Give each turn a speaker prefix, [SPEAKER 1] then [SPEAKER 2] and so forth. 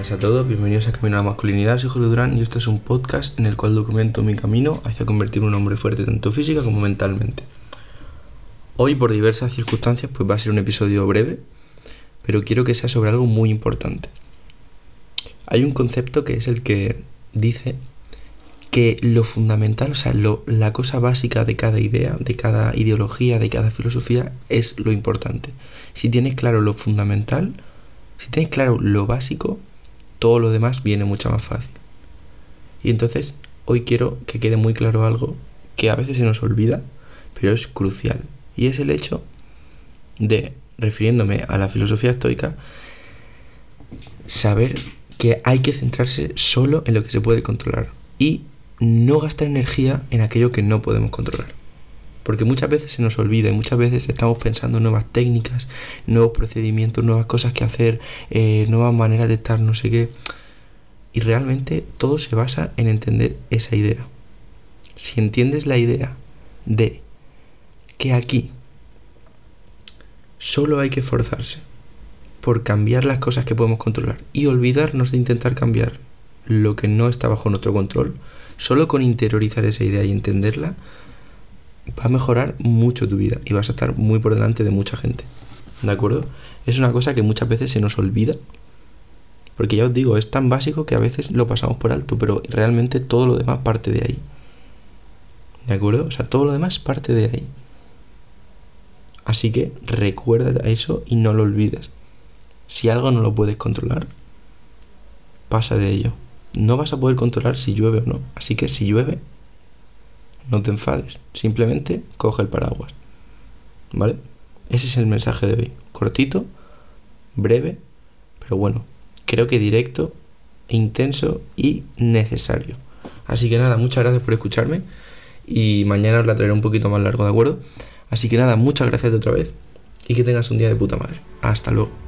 [SPEAKER 1] buenas a todos, bienvenidos a Camino a la Masculinidad, soy Julio Durán y esto es un podcast en el cual documento mi camino hacia convertirme en un hombre fuerte tanto física como mentalmente. Hoy por diversas circunstancias pues va a ser un episodio breve, pero quiero que sea sobre algo muy importante. Hay un concepto que es el que dice que lo fundamental, o sea, la cosa básica de cada idea, de cada ideología, de cada filosofía es lo importante. Si tienes claro lo fundamental, si tienes claro lo básico, todo lo demás viene mucho más fácil. Y entonces, hoy quiero que quede muy claro algo que a veces se nos olvida, pero es crucial. Y es el hecho de, refiriéndome a la filosofía estoica, saber que hay que centrarse solo en lo que se puede controlar y no gastar energía en aquello que no podemos controlar. Porque muchas veces se nos olvida y muchas veces estamos pensando en nuevas técnicas, nuevos procedimientos, nuevas cosas que hacer, eh, nuevas maneras de estar, no sé qué. Y realmente todo se basa en entender esa idea. Si entiendes la idea de que aquí solo hay que esforzarse por cambiar las cosas que podemos controlar y olvidarnos de intentar cambiar lo que no está bajo nuestro control, solo con interiorizar esa idea y entenderla, va a mejorar mucho tu vida y vas a estar muy por delante de mucha gente. ¿De acuerdo? Es una cosa que muchas veces se nos olvida. Porque ya os digo, es tan básico que a veces lo pasamos por alto, pero realmente todo lo demás parte de ahí. ¿De acuerdo? O sea, todo lo demás parte de ahí. Así que recuerda eso y no lo olvides. Si algo no lo puedes controlar, pasa de ello. No vas a poder controlar si llueve o no. Así que si llueve, no te enfades, simplemente coge el paraguas. ¿Vale? Ese es el mensaje de hoy. Cortito, breve, pero bueno, creo que directo, intenso y necesario. Así que nada, muchas gracias por escucharme y mañana os la traeré un poquito más largo, ¿de acuerdo? Así que nada, muchas gracias de otra vez y que tengas un día de puta madre. Hasta luego.